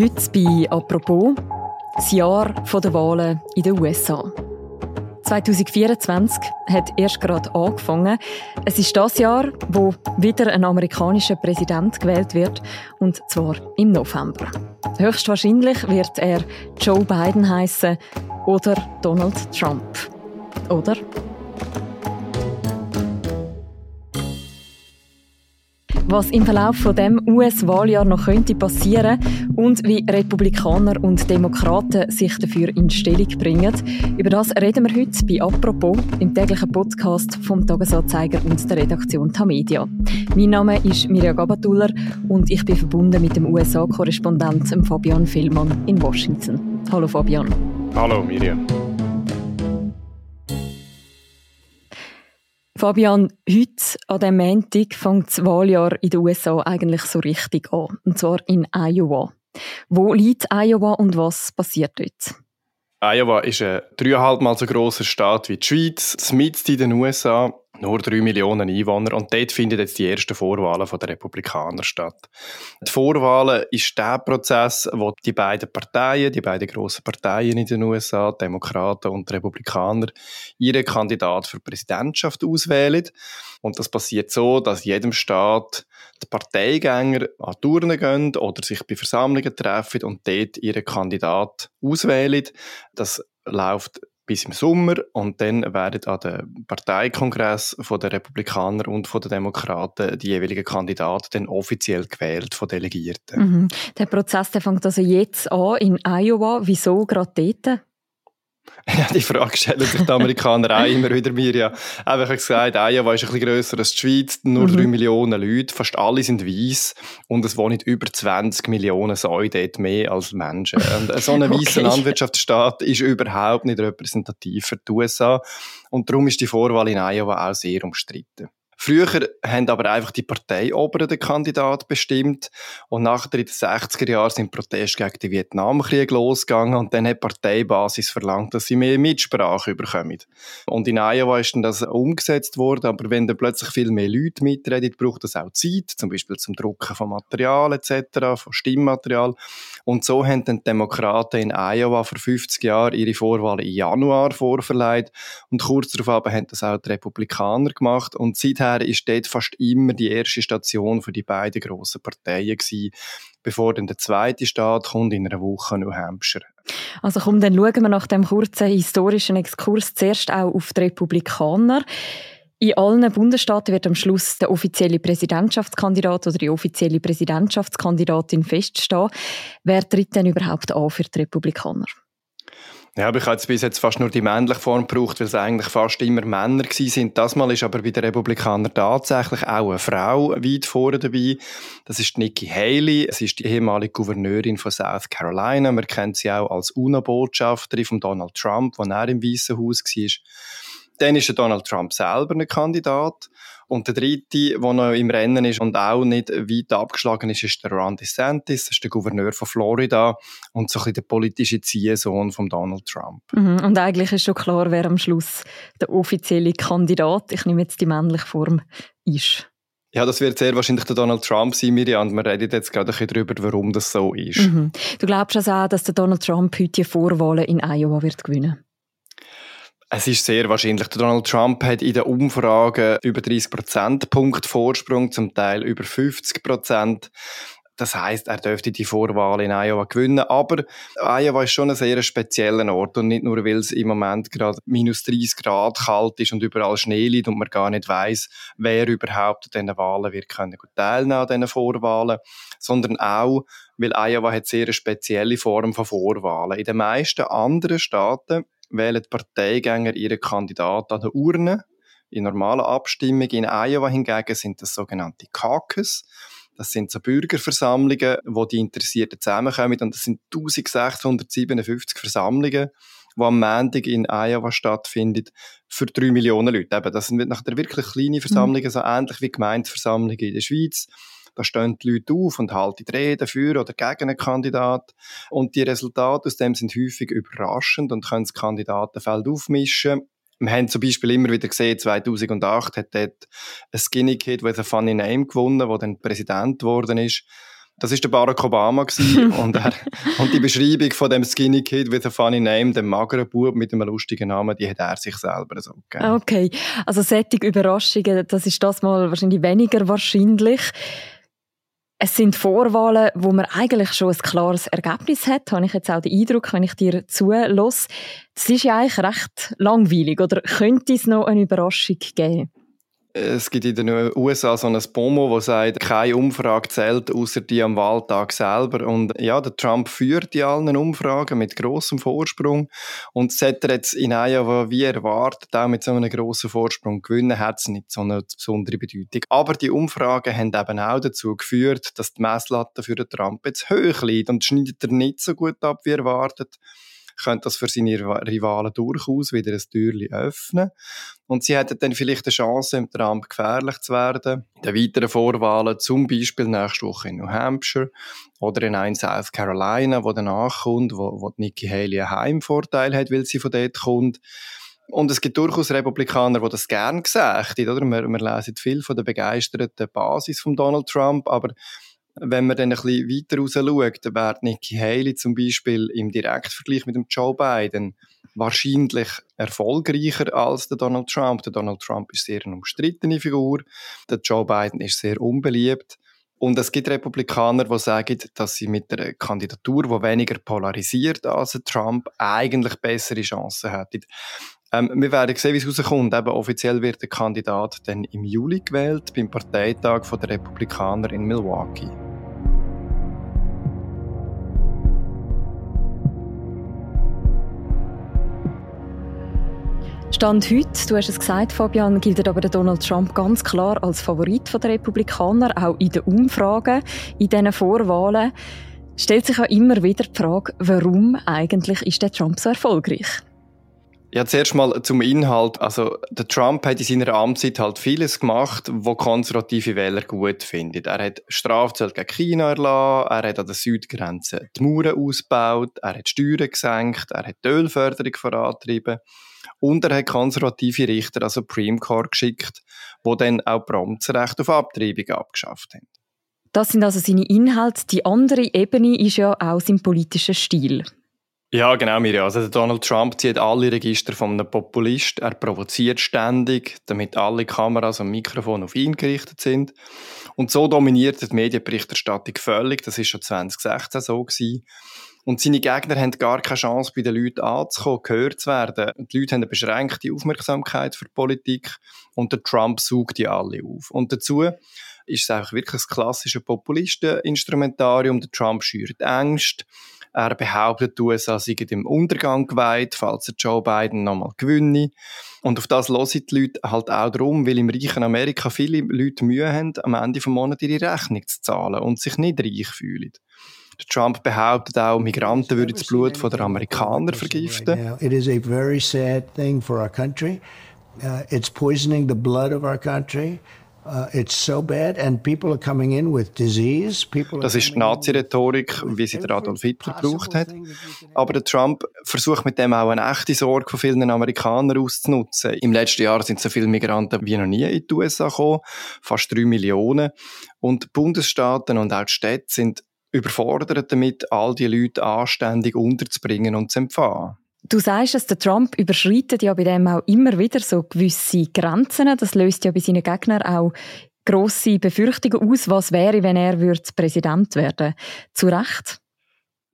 Heute bei «Apropos» das Jahr der Wahlen in den USA. 2024 hat erst gerade angefangen. Es ist das Jahr, wo wieder ein amerikanischer Präsident gewählt wird, und zwar im November. Höchstwahrscheinlich wird er Joe Biden heißen oder Donald Trump. Oder? Was im Verlauf von dem US-Wahljahr noch könnte passieren und wie Republikaner und Demokraten sich dafür in Stellung bringen. Über das reden wir heute bei «Apropos» im täglichen Podcast vom Tagesanzeiger und der Redaktion Tamedia. Mein Name ist Mirja Gabatuller und ich bin verbunden mit dem USA-Korrespondenten Fabian Villmann in Washington. Hallo Fabian. Hallo Mirja. Fabian, heute an diesem Montag fängt das Wahljahr in den USA eigentlich so richtig an. Und zwar in Iowa. Wo liegt Iowa und was passiert dort? Iowa ist ein dreieinhalb so grosser Staat wie die Schweiz, mitten in den USA nur drei Millionen Einwohner und dort finden jetzt die ersten Vorwahlen der Republikaner statt. Die Vorwahlen ist der Prozess, wo die beiden Parteien, die beiden grossen Parteien in den USA, Demokraten und Republikaner, ihre Kandidat für die Präsidentschaft auswählen. Und das passiert so, dass jedem Staat die Parteigänger an Touren gehen oder sich bei Versammlungen treffen und dort ihren Kandidat auswählen. Das läuft bis im Sommer und dann werden an dem Parteikongress von der Republikaner und von den Demokraten die jeweiligen Kandidaten dann offiziell gewählt von Delegierten. Mhm. Der Prozess der fängt also jetzt an in Iowa. Wieso gerade dort? Ja, die Frage stellen sich die Amerikaner auch immer wieder mir. Ja. Einfach gesagt, Iowa ist ein bisschen grösser als die Schweiz, nur mhm. 3 Millionen Leute, fast alle sind weiß und es wohnen über 20 Millionen Säue dort mehr als Menschen. Und so ein okay. weißer Landwirtschaftsstaat ist überhaupt nicht repräsentativ für die USA und darum ist die Vorwahl in Iowa auch sehr umstritten. Früher haben aber einfach die Parteioberen den Kandidat bestimmt und nachher in den 60er Jahren sind Proteste gegen den Vietnamkrieg losgegangen und dann hat die Parteibasis verlangt, dass sie mehr Mitsprache bekommen. Und in Iowa ist dann das umgesetzt worden, aber wenn dann plötzlich viel mehr Leute mitreden, braucht das auch Zeit, zum Beispiel zum Drucken von Material etc., von Stimmmaterial. Und so haben dann die Demokraten in Iowa vor 50 Jahren ihre Vorwahl im Januar vorverleiht und kurz darauf haben das auch die Republikaner gemacht und seither her ist dort fast immer die erste Station für die beiden grossen Parteien gewesen, bevor dann der zweite Staat kommt in einer Woche New Hampshire. Also komm, dann schauen wir nach dem kurzen historischen Exkurs zuerst auch auf die Republikaner. In allen Bundesstaaten wird am Schluss der offizielle Präsidentschaftskandidat oder die offizielle Präsidentschaftskandidatin feststehen. Wer tritt denn überhaupt an für die Republikaner? Ja, aber ich habe jetzt bis jetzt fast nur die männliche Form gebraucht, weil es eigentlich fast immer Männer sind. Das Mal ist aber bei den Republikanern tatsächlich auch eine Frau weit vorne dabei. Das ist Nikki Haley. Sie ist die ehemalige Gouverneurin von South Carolina. Man kennt sie auch als UNO-Botschafterin von Donald Trump, als er im Weißen Haus war. Dann ist der Donald Trump selber ein Kandidat. Und der dritte, der noch im Rennen ist und auch nicht weit abgeschlagen ist, ist der Ron DeSantis. Das ist der Gouverneur von Florida und so ein bisschen der politische Ziehsohn von Donald Trump. Mhm. Und eigentlich ist schon klar, wer am Schluss der offizielle Kandidat, ich nehme jetzt die männliche Form, ist. Ja, das wird sehr wahrscheinlich der Donald Trump sein, Miriam. Und wir reden jetzt gerade ein bisschen darüber, warum das so ist. Mhm. Du glaubst also auch, dass der Donald Trump heute die Vorwahlen in Iowa wird gewinnen es ist sehr wahrscheinlich. Donald Trump hat in den Umfragen über 30 Prozentpunkt Vorsprung, zum Teil über 50 Prozent. Das heißt, er dürfte die Vorwahl in Iowa gewinnen. Aber Iowa ist schon ein sehr spezieller Ort und nicht nur, weil es im Moment gerade minus 30 Grad kalt ist und überall Schnee liegt und man gar nicht weiß, wer überhaupt an diesen Wahlen wird können teilnehmen an diesen Vorwahlen, sondern auch, weil Iowa hat sehr eine spezielle Form von Vorwahlen. In den meisten anderen Staaten wählen die Parteigänger ihre Kandidaten an der Urne. In normalen Abstimmungen in Iowa hingegen sind das sogenannte Caucus. Das sind so Bürgerversammlungen, wo die Interessierten zusammenkommen. Und das sind 1657 Versammlungen, die am Montag in Iowa stattfinden, für drei Millionen Leute. Eben, das sind nachher wirklich kleine Versammlungen, mhm. so ähnlich wie Gemeindeversammlungen in der Schweiz. Da stehen die Leute auf und halten die Rede für oder gegen einen Kandidat. Und die Resultate aus dem sind häufig überraschend und können das Kandidatenfeld aufmischen. Wir haben zum Beispiel immer wieder gesehen, 2008 hat dort ein Skinny Kid with a Funny Name gewonnen, der dann Präsident geworden ist. Das ist der Barack Obama und, er, und die Beschreibung von dem Skinny Kid with a funny name, dem mageren Bub mit einem lustigen Namen, die hat er sich selber so gegeben. Okay, also sättig Überraschungen, das ist das mal wahrscheinlich weniger wahrscheinlich. Es sind Vorwahlen, wo man eigentlich schon ein klares Ergebnis hat, habe ich jetzt auch den Eindruck, wenn ich dir zulasse. Das ist ja eigentlich recht langweilig, oder könnte es noch eine Überraschung geben? Es gibt in den USA so ein Pomo, das sagt, keine Umfrage zählt, außer die am Wahltag selber. Und ja, der Trump führt in allen Umfragen mit großem Vorsprung. Und sollte er jetzt in Iowa wie erwartet auch mit so einem grossen Vorsprung gewinnen, hat es nicht so eine besondere Bedeutung. Aber die Umfragen haben eben auch dazu geführt, dass die Messlatte für den Trump jetzt hoch liegt und schneidet er nicht so gut ab, wie erwartet könnte das für seine Rivalen durchaus wieder ein Türchen öffnen. Und sie hätten dann vielleicht eine Chance, im Trump gefährlich zu werden. In den weiteren Vorwahlen, zum Beispiel nächste Woche in New Hampshire oder in ein South Carolina, wo danach kommt, wo, wo Nikki Haley einen Heimvorteil hat, weil sie von dort kommt. Und es gibt durchaus Republikaner, die das gerne gesagt haben. Oder? Wir, wir lesen viel von der begeisterten Basis von Donald Trump, aber wenn man dann ein bisschen weiter raus schaut, dann wäre Nikki Haley zum Beispiel im Direktvergleich mit dem Joe Biden wahrscheinlich erfolgreicher als der Donald Trump. Der Donald Trump ist sehr eine umstrittene Figur, der Joe Biden ist sehr unbeliebt. Und es gibt Republikaner, die sagen, dass sie mit einer Kandidatur, die weniger polarisiert als Trump, eigentlich bessere Chancen hätten. Ähm, wir werden sehen, wie es rauskommt. Eben, offiziell wird der Kandidat dann im Juli gewählt, beim Parteitag der Republikaner in Milwaukee. Stand heute, du hast es gesagt, Fabian, gilt aber Donald Trump ganz klar als Favorit der Republikaner, auch in den Umfragen, in diesen Vorwahlen. Stellt sich auch immer wieder die Frage, warum eigentlich ist der Trump so erfolgreich? Ja, zuerst mal zum Inhalt. Also, der Trump hat in seiner Amtszeit halt vieles gemacht, wo konservative Wähler gut finden. Er hat Strafzölle gegen China erlassen, er hat an der Südgrenze die Mauern ausgebaut, er hat Steuern gesenkt, er hat die Ölförderung vorantrieben. Und er hat konservative Richter, also Supreme Court, geschickt, wo dann auch prompt das Recht auf Abtreibung abgeschafft haben. Das sind also seine Inhalte. Die andere Ebene ist ja auch sein politischer Stil. Ja, genau, Mirja. Also Donald Trump zieht alle Register von einem Populist. Er provoziert ständig, damit alle Kameras und Mikrofone auf ihn gerichtet sind. Und so dominiert die Medienberichterstattung völlig. Das ist schon 2016 so gewesen. Und seine Gegner haben gar keine Chance, bei den Leuten anzukommen, gehört zu werden. Die Leute haben eine beschränkte Aufmerksamkeit für die Politik und der Trump sucht die alle auf. Und dazu ist es auch wirklich das klassische Populisteninstrumentarium. Der Trump schürt Ängste. Er behauptet, die USA seien dem Untergang geweiht, falls er Joe Biden nochmal gewinne. Und auf das hören die Leute halt auch darum, weil im reichen Amerika viele Leute Mühe haben, am Ende des Monats ihre Rechnung zu zahlen und sich nicht reich fühlen. Trump behauptet auch, Migranten würden das Blut der Amerikaner vergiften. It is a very sad thing for our country. Uh, it's poisoning the blood of our country. Uh, das ist die Nazi-Rhetorik, wie sie der Adolf Hitler gebraucht hat. Aber der Trump versucht mit dem auch eine echte Sorge von vielen Amerikanern auszunutzen. Im letzten Jahr sind so viele Migranten wie noch nie in die USA gekommen, fast drei Millionen. Und die Bundesstaaten und auch die Städte sind überfordert damit, all die Leute anständig unterzubringen und zu empfangen. Du sagst dass der Trump überschreitet ja bei dem auch immer wieder so gewisse Grenzen. Das löst ja bei seinen Gegnern auch grosse Befürchtungen aus, was wäre, wenn er Präsident werden Zu Recht?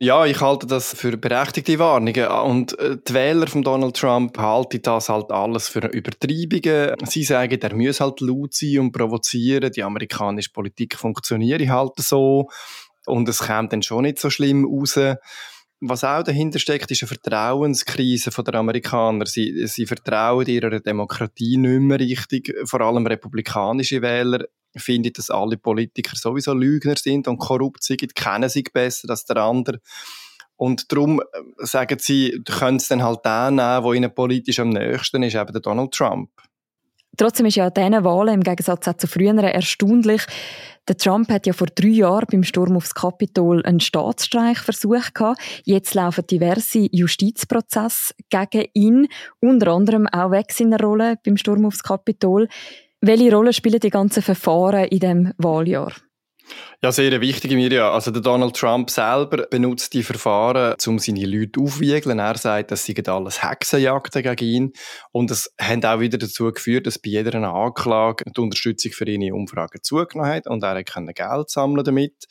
Ja, ich halte das für berechtigte Warnungen. Und äh, die Wähler von Donald Trump halten das halt alles für Übertreibungen. Sie sagen, er muss halt laut sein und provozieren. Die amerikanische Politik funktioniert halt so. Und es kommt dann schon nicht so schlimm raus. Was auch dahinter steckt, ist eine Vertrauenskrise der Amerikaner. Sie, sie vertrauen ihrer Demokratie nicht mehr richtig. Vor allem republikanische Wähler finden, dass alle Politiker sowieso Lügner sind und korrupt sind, kennen sich besser als der andere. Und darum äh, sagen sie, können es dann halt den nehmen, der ihnen politisch am nächsten ist, eben der Donald Trump. Trotzdem ist ja an diesen Wahlen im Gegensatz zu früheren erstaunlich, der Trump hat ja vor drei Jahren beim Sturm aufs Kapitol einen Staatsstreich versucht. Jetzt laufen diverse Justizprozesse gegen ihn, unter anderem auch weg seiner Rolle beim Sturm aufs Kapitol. Welche Rolle spielen die ganzen Verfahren in dem Wahljahr? Ja, sehr wichtig, Mirja. Also der Donald Trump selber benutzt die Verfahren, um seine Leute aufzuwiegeln. Er sagt, das seien alles Hexenjagden gegen ihn. Und es hat auch wieder dazu geführt, dass bei jeder Anklage die Unterstützung für in Umfragen zugenommen hat und er konnte Geld sammeln damit.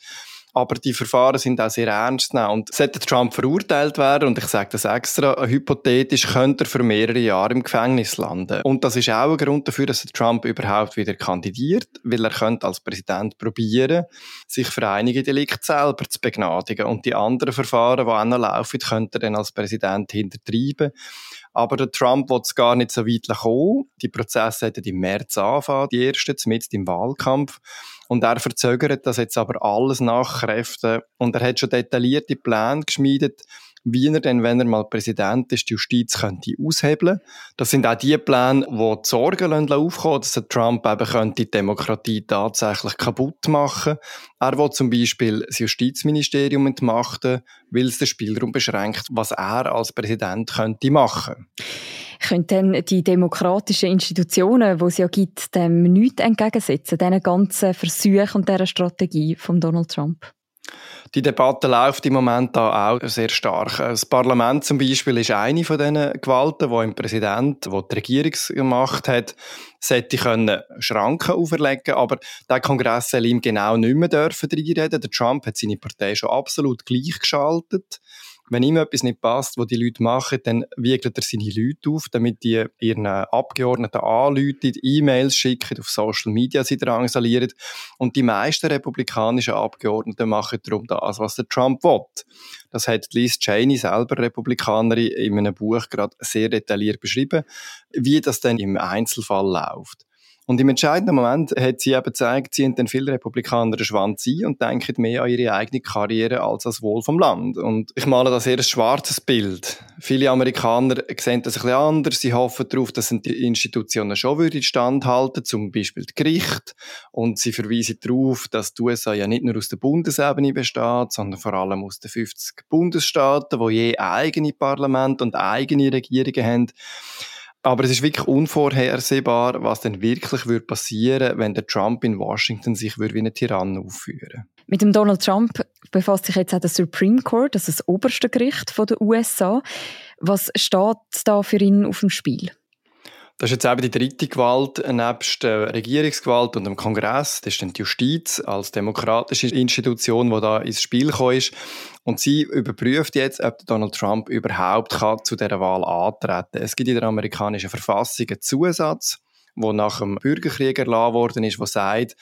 Aber die Verfahren sind auch sehr ernst nehmen. Und sollte Trump verurteilt werden, und ich sage das extra, hypothetisch könnte er für mehrere Jahre im Gefängnis landen. Und das ist auch ein Grund dafür, dass Trump überhaupt wieder kandidiert, weil er könnte als Präsident probieren, sich für einige Delikte selber zu begnadigen. Und die anderen Verfahren, die auch noch laufen, könnte er dann als Präsident hintertreiben. Aber der Trump will es gar nicht so weit kommen. Die Prozesse hätten im März anfangen, die ersten, mit im Wahlkampf. Und er verzögert das jetzt aber alles nach Kräften. Und er hat schon detaillierte Pläne geschmiedet, wie er denn, wenn er mal Präsident ist, die Justiz könnte aushebeln. Das sind auch die Pläne, die die Sorgen aufkommen, dass Trump eben könnte die Demokratie tatsächlich kaputt machen. Er will zum Beispiel das Justizministerium entmachten, weil es den Spielraum beschränkt, was er als Präsident könnte machen. Können denn die demokratischen Institutionen, die es ja gibt, dem nichts entgegensetzen, diesen ganzen Versuchen und dieser Strategie von Donald Trump? Die Debatte läuft im Moment da auch sehr stark. Das Parlament zum Beispiel ist eine von diesen Gewalten, die im Präsident, wo die Regierung gemacht hat, sollte können Schranken auferlegen, aber der Kongress soll ihm genau nicht mehr dürfen reinreden. Der Trump hat seine Partei schon absolut gleichgeschaltet wenn ihm etwas nicht passt, was die Leute machen, dann wiegelt er seine Leute auf, damit die ihren Abgeordneten anrufen, E-Mails schicken, auf Social Media sie drangsalieren. Und die meisten republikanischen Abgeordneten machen darum das, was der Trump will. Das hat Liz Cheney selber, Republikanerin, in einem Buch gerade sehr detailliert beschrieben, wie das dann im Einzelfall läuft. Und im entscheidenden Moment hat sie eben gezeigt, sie dann viele Republikaner den Schwanz ein und denken mehr an ihre eigene Karriere als an das Wohl vom Land. Und ich male da sehr ein schwarzes Bild. Viele Amerikaner sehen das ein bisschen anders. Sie hoffen darauf, dass die Institutionen schon würden standhalten, zum Beispiel das Gericht. Und sie verweisen darauf, dass die USA ja nicht nur aus der Bundesebene besteht, sondern vor allem aus den 50 Bundesstaaten, wo je eigene Parlament und eigene Regierungen haben. Aber es ist wirklich unvorhersehbar, was denn wirklich würde passieren, wenn der Trump in Washington sich würde wie ein Tyrann aufführen. Mit dem Donald Trump befasst sich jetzt auch der Supreme Court, das ist das oberste Gericht der USA. Was steht da für ihn auf dem Spiel? Das ist jetzt eben die dritte Gewalt nebst der Regierungsgewalt und dem Kongress. Das ist dann die Justiz als demokratische Institution, die da ins Spiel gekommen ist. Und sie überprüft jetzt, ob Donald Trump überhaupt kann zu dieser Wahl antreten Es gibt in der amerikanischen Verfassung einen Zusatz, wo nach dem Bürgerkrieg erlassen worden ist, wo sagt,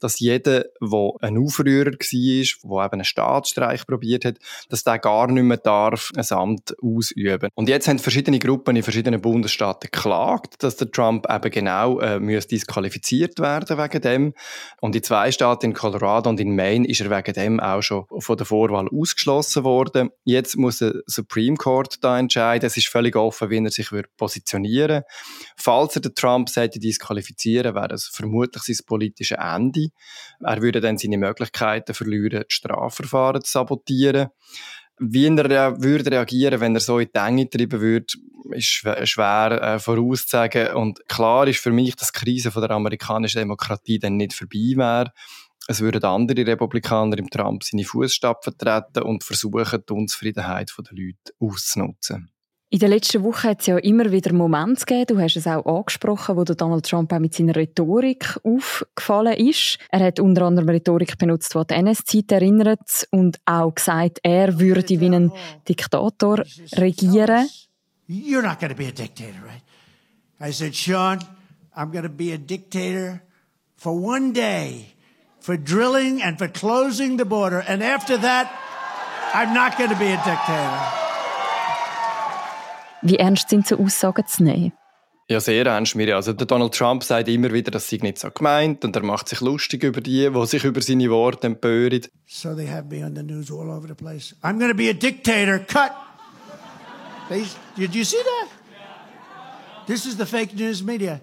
dass jeder, der ein Aufrührer war, der eben einen Staatsstreich probiert hat, dass der gar nicht mehr darf, ein Amt ausüben. Und jetzt haben verschiedene Gruppen in verschiedenen Bundesstaaten geklagt, dass der Trump eben genau äh, müsste disqualifiziert werden wegen dem. Und in zwei Staaten, in Colorado und in Maine, ist er wegen dem auch schon von der Vorwahl ausgeschlossen worden. Jetzt muss der Supreme Court da entscheiden. Es ist völlig offen, wie er sich positionieren Falls er den Trump sollte disqualifizieren, wäre das vermutlich sein politisches Ende. Er würde dann seine Möglichkeiten verlieren, das Strafverfahren zu sabotieren. Wie er würde reagieren, wenn er so in die Enge getrieben würde, ist schwer, äh, vorauszusagen. Und klar ist für mich, dass die Krise von der amerikanischen Demokratie dann nicht vorbei wäre. Es würden andere Republikaner im Trump seine Fußstapfen treten und versuchen, die Unzufriedenheit der Leute auszunutzen. In den letzten Wochen hat es ja immer wieder Momente gegeben, du hast es auch angesprochen, wo Donald Trump auch mit seiner Rhetorik aufgefallen ist. Er hat unter anderem Rhetorik benutzt, die die NS-Zeit erinnert und auch gesagt, er würde wie ein Diktator regieren. You're not going to be a dictator, right? I said, Sean, I'm going to be a dictator for one day, for drilling and for closing the border. And after that, I'm not going to be a dictator. Wie ernst sind so Aussagen zu nehmen? Ja, sehr ernst, Mirja. Also der Donald Trump sagt immer wieder, das sei nicht so gemeint und er macht sich lustig über die, die sich über seine Worte empören. So they have me on the news all over the place. I'm going to be a dictator. Cut! They, did you see that? This is the fake news media.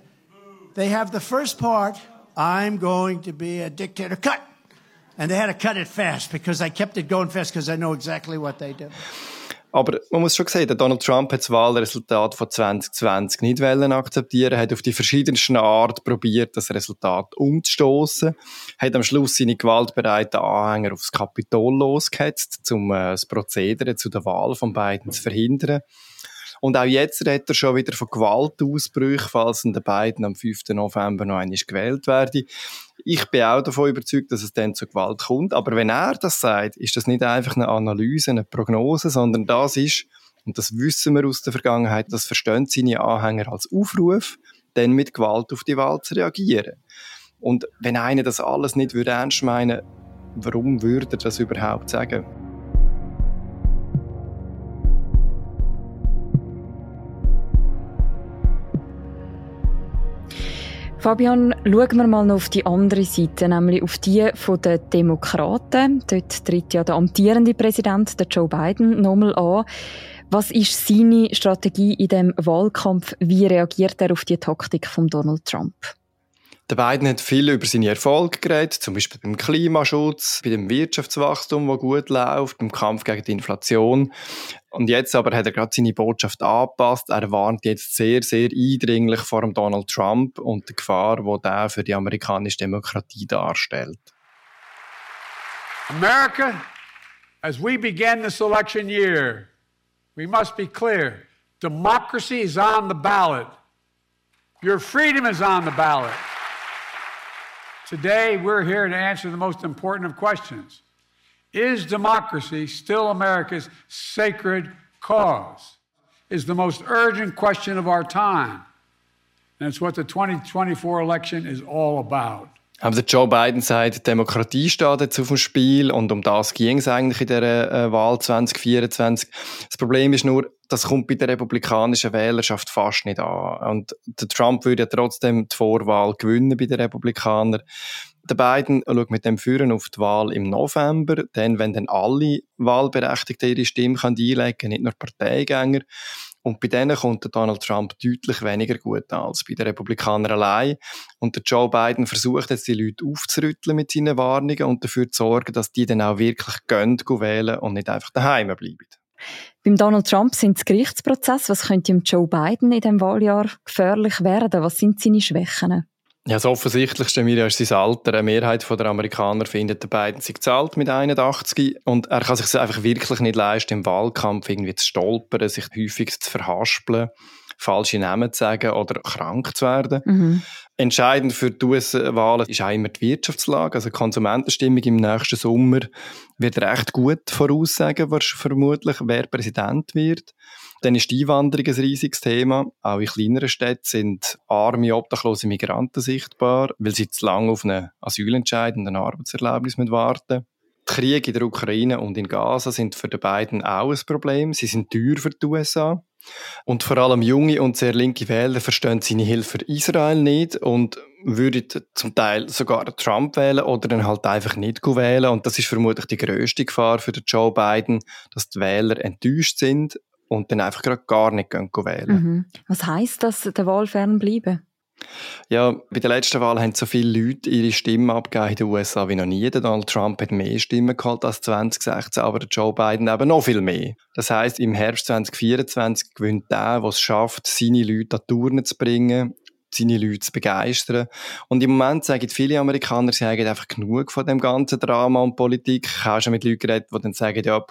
They have the first part, I'm going to be a dictator. Cut! And they had to cut it fast because I kept it going fast because I know exactly what they do. Aber man muss schon sehen, Donald Trump hat das Wahlresultat von 2020 nicht wollen akzeptieren, hat auf die verschiedensten Art probiert, das Resultat umzustoßen, hat am Schluss seine gewaltbereiten Anhänger aufs Kapitol losgehetzt, um äh, das Prozedere zu der Wahl von beiden zu verhindern. Und auch jetzt redet er schon wieder von Gewaltausbrüchen, falls den beiden am 5. November noch einmal gewählt werden. Ich bin auch davon überzeugt, dass es dann zu Gewalt kommt. Aber wenn er das sagt, ist das nicht einfach eine Analyse, eine Prognose, sondern das ist, und das wissen wir aus der Vergangenheit, das verstehen seine Anhänger als Aufruf, dann mit Gewalt auf die Wahl zu reagieren. Und wenn einer das alles nicht ernst meinen würde, warum würde er das überhaupt sagen? Fabian, schauen wir mal noch auf die andere Seite, nämlich auf die der Demokraten. Dort tritt ja der amtierende Präsident, der Joe Biden, nochmal an. Was ist seine Strategie in dem Wahlkampf? Wie reagiert er auf die Taktik von Donald Trump? Der Biden hat viel über seine Erfolge geredet, zum Beispiel beim Klimaschutz, bei dem Wirtschaftswachstum, das gut läuft, beim Kampf gegen die Inflation. Und jetzt aber hat er gerade seine Botschaft angepasst. Er warnt jetzt sehr, sehr eindringlich vor dem Donald Trump und der Gefahr, die der für die amerikanische Demokratie darstellt. America, as we begin this election year, we must be clear. Democracy is on the ballot. Your freedom is on the ballot. Today, we're here to answer the most important of questions Is democracy still America's sacred cause? Is the most urgent question of our time. And it's what the 2024 election is all about. Aber Joe Biden sagt, Demokratie steht jetzt auf dem Spiel und um das ging es eigentlich in der äh, Wahl 2024. Das Problem ist nur, das kommt bei der republikanischen Wählerschaft fast nicht an. Und der Trump würde ja trotzdem die Vorwahl gewinnen bei den Republikanern. Der Biden schaut mit dem Führen auf die Wahl im November, dann, wenn dann alle Wahlberechtigten ihre Stimme einlegen können, nicht nur Parteigänger. Und bei denen kommt Donald Trump deutlich weniger gut an als bei den Republikanern allein. Und der Joe Biden versucht jetzt, die Leute aufzurütteln mit seinen Warnungen und dafür zu sorgen, dass die dann auch wirklich gehen wählen und nicht einfach daheim bleiben. Beim Donald Trump sind es Gerichtsprozesse. Was könnte ihm Joe Biden in diesem Wahljahr gefährlich werden? Was sind seine Schwächen? Ja, das Offensichtlichste mir ist sein Alter. Eine Mehrheit der Amerikaner findet, der Biden sei zahlt mit 81 und er kann sich einfach wirklich nicht leisten, im Wahlkampf irgendwie zu stolpern, sich häufig zu verhaspeln, falsche Namen zu sagen oder krank zu werden. Mhm. Entscheidend für die US-Wahlen ist auch immer die Wirtschaftslage. Also die Konsumentenstimmung im nächsten Sommer wird recht gut voraussagen, vermutlich, wer Präsident wird. Dann ist die Einwanderung ein riesiges Thema. Auch in kleineren Städten sind arme, obdachlose Migranten sichtbar, weil sie zu lange auf einen Asylentscheid und ein Arbeitserlaubnis warten die Kriege in der Ukraine und in Gaza sind für die beiden auch ein Problem. Sie sind teuer für die USA. Und vor allem junge und sehr linke Wähler verstehen seine Hilfe für Israel nicht und würden zum Teil sogar Trump wählen oder dann halt einfach nicht wählen. Und das ist vermutlich die größte Gefahr für Joe Biden, dass die Wähler enttäuscht sind und dann einfach gerade gar nicht gehen wählen. Mhm. Was heißt das, der Wahl fernbleiben? Ja, bei der letzten Wahl haben so viele Leute ihre Stimmen abgegeben in den USA wie noch nie. Donald Trump hat mehr Stimmen geholt als 2016, aber Joe Biden eben noch viel mehr. Das heißt, im Herbst 2024 gewinnt der, der es schafft, seine Leute an Turnen zu bringen, seine Leute zu begeistern. Und im Moment sagen viele Amerikaner, sie haben einfach genug von dem ganzen Drama und Politik. Ich habe schon mit Leuten geredet, die dann sagen, ja,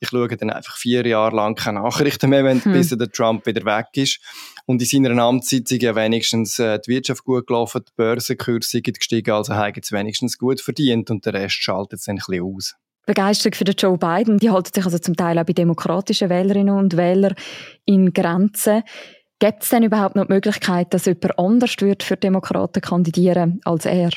ich schaue dann einfach vier Jahre lang keine Nachrichten mehr, wenn, hm. bis der Trump wieder weg ist. Und in seiner Amtszeit sind ja wenigstens äh, die Wirtschaft gut gelaufen, die Börsenkurse sind gestiegen, also haben es wenigstens gut verdient und der Rest schaltet es ein bisschen aus. Begeisterung für den Joe Biden, die hält sich also zum Teil auch bei demokratischen Wählerinnen und Wählern in Grenzen. Gibt es denn überhaupt noch die Möglichkeit, dass jemand anders wird für Demokraten kandidieren als er?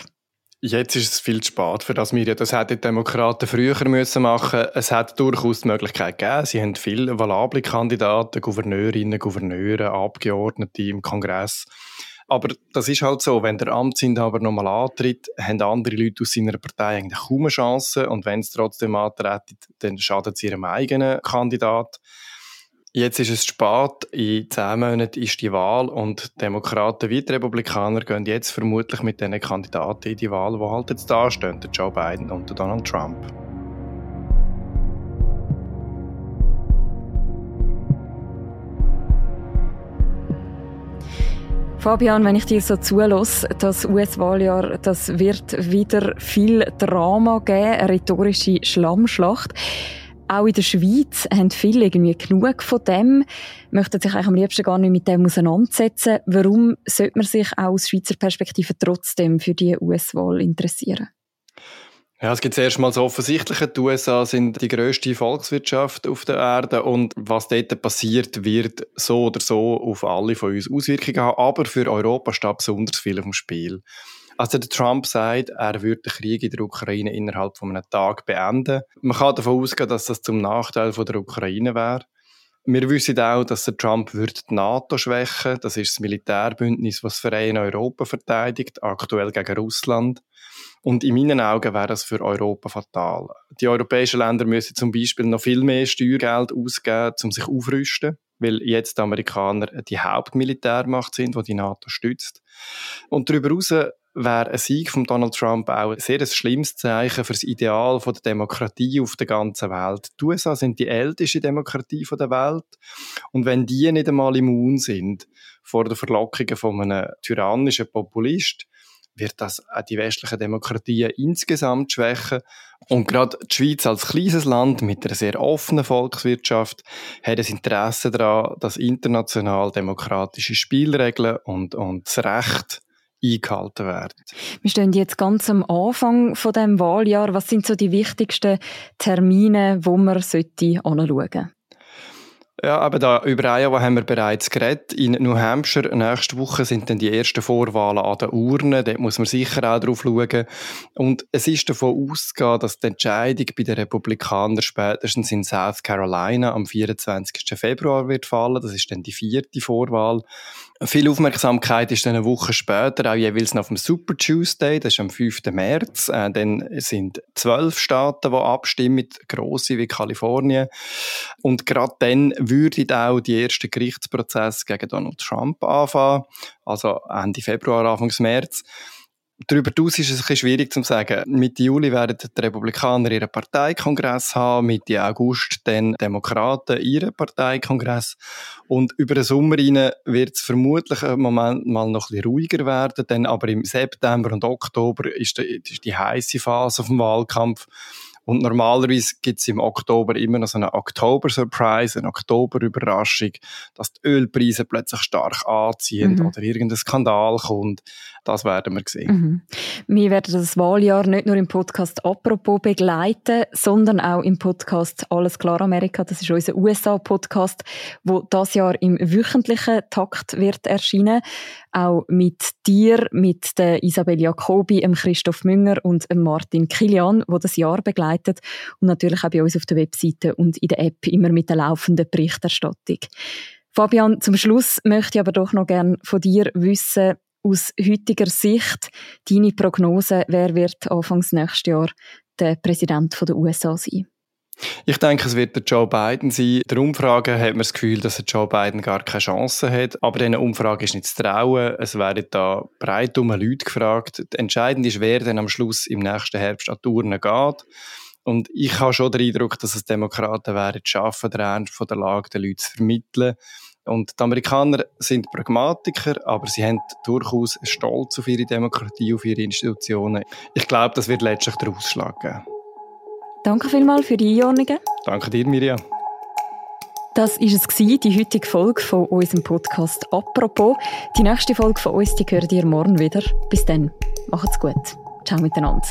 Jetzt ist es viel zu spät für das wir Das hätten die Demokraten früher müssen machen. Es hat durchaus die Möglichkeit gegeben. Sie haben viele valable Kandidaten, Gouverneurinnen, Gouverneure, Abgeordnete im Kongress. Aber das ist halt so, wenn der Amtsinhaber nochmal antritt, haben andere Leute aus seiner Partei eigentlich kaum eine Chance. Und wenn es trotzdem antreten, dann schadet es ihrem eigenen Kandidat. Jetzt ist es spät, in zehn Monaten ist die Wahl und Demokraten wie Republikaner gehen jetzt vermutlich mit diesen Kandidaten in die Wahl, die halt jetzt dastehen, der Joe Biden und der Donald Trump. Fabian, wenn ich dir so zulasse, das US-Wahljahr, das wird wieder viel Drama geben, eine rhetorische Schlammschlacht. Auch in der Schweiz haben viele irgendwie genug von dem, möchten sich eigentlich am liebsten gar nicht mit dem auseinandersetzen. Warum sollte man sich auch aus Schweizer Perspektive trotzdem für die US-Wahl interessieren? Ja, es gibt zuerst mal so offensichtliche, die USA sind die grösste Volkswirtschaft auf der Erde und was dort passiert, wird so oder so auf alle von uns Auswirkungen haben, aber für Europa steht besonders viel auf dem Spiel. Also der Trump sagt, er würde den Krieg in der Ukraine innerhalb von einem Tag beenden. Man kann davon ausgehen, dass das zum Nachteil von der Ukraine wäre. Wir wissen auch, dass der Trump wird die NATO schwächen. Das ist das Militärbündnis, das Verein Europa verteidigt, aktuell gegen Russland. Und in meinen Augen wäre das für Europa fatal. Die europäischen Länder müssen zum Beispiel noch viel mehr Steuergeld ausgeben, um sich aufrüsten, weil jetzt die Amerikaner die Hauptmilitärmacht sind, die die NATO stützt. Und darüber hinaus wäre ein Sieg von Donald Trump auch ein sehr schlimmes Zeichen für das Ideal von der Demokratie auf der ganzen Welt. Die USA sind die älteste Demokratie der Welt und wenn die nicht einmal immun sind vor den Verlockungen von einem tyrannischen Populist, wird das auch die westlichen Demokratien insgesamt schwächen. Und gerade die Schweiz als kleines Land mit einer sehr offenen Volkswirtschaft hat ein Interesse daran, dass international demokratische Spielregeln und, und das Recht eingehalten werden. Wir stehen jetzt ganz am Anfang von dem Wahljahr. Was sind so die wichtigsten Termine, wo man sollte anschauen? Ja, aber da über Iowa haben wir bereits geredet. In New Hampshire nächste Woche sind dann die ersten Vorwahlen an den Urnen. Dort muss man sicher auch drauf schauen. Und es ist davon auszugehen, dass die Entscheidung bei den Republikanern spätestens in South Carolina am 24. Februar wird fallen. Das ist dann die vierte Vorwahl. Viel Aufmerksamkeit ist dann eine Woche später auch jeweils noch auf dem Super Tuesday, das ist am 5. März. Äh, dann sind zwölf Staaten, die abstimmen, grosse wie Kalifornien. Und gerade dann würden auch die ersten Gerichtsprozesse gegen Donald Trump anfangen, also Ende Februar, Anfang März. Darüber hinaus ist es ein bisschen schwierig zu sagen. Mitte Juli werden die Republikaner ihren Parteikongress haben, Mitte August dann Demokraten ihren Parteikongress. Und über den Sommer wird es vermutlich im Moment mal noch ein bisschen ruhiger werden, dann aber im September und Oktober ist die, ist die heiße Phase vom Wahlkampf. Und normalerweise gibt es im Oktober immer noch so eine Oktober-Surprise, eine Oktober-Überraschung, dass die Ölpreise plötzlich stark anziehen mhm. oder irgendein Skandal kommt. Das werden wir sehen. Mhm. Wir werden das Wahljahr nicht nur im Podcast «Apropos» begleiten, sondern auch im Podcast «Alles klar Amerika». Das ist unser USA-Podcast, wo das Jahr im wöchentlichen Takt wird erscheinen. Auch mit dir, mit der Isabel Jacobi, dem Christoph Münger und dem Martin Kilian, wo das Jahr begleitet und natürlich auch bei uns auf der Webseite und in der App immer mit der laufenden Berichterstattung. Fabian, zum Schluss möchte ich aber doch noch gerne von dir wissen, aus heutiger Sicht deine Prognose, wer wird Anfangs nächstes Jahr der Präsident der USA sein? Ich denke, es wird der Joe Biden sein. Der Umfrage hat man das Gefühl, dass der Joe Biden gar keine Chance hat. Aber diese Umfrage ist nicht zu trauen. Es werden da breit um Leute gefragt. Entscheidend ist, wer dann am Schluss im nächsten Herbst an Touren geht. Und ich habe schon den Eindruck, dass es Demokraten werden schaffen, den Ernst von der Lage den Leuten zu vermitteln. Und die Amerikaner sind Pragmatiker, aber sie haben durchaus Stolz auf ihre Demokratie, auf ihre Institutionen. Ich glaube, das wird letztlich der Ausschlag geben. Danke vielmals für die Einordnungen. Danke dir, Miriam. Das war es, die heutige Folge von unserem Podcast «Apropos». Die nächste Folge von uns, die hört ihr morgen wieder. Bis dann, macht's gut. Ciao miteinander.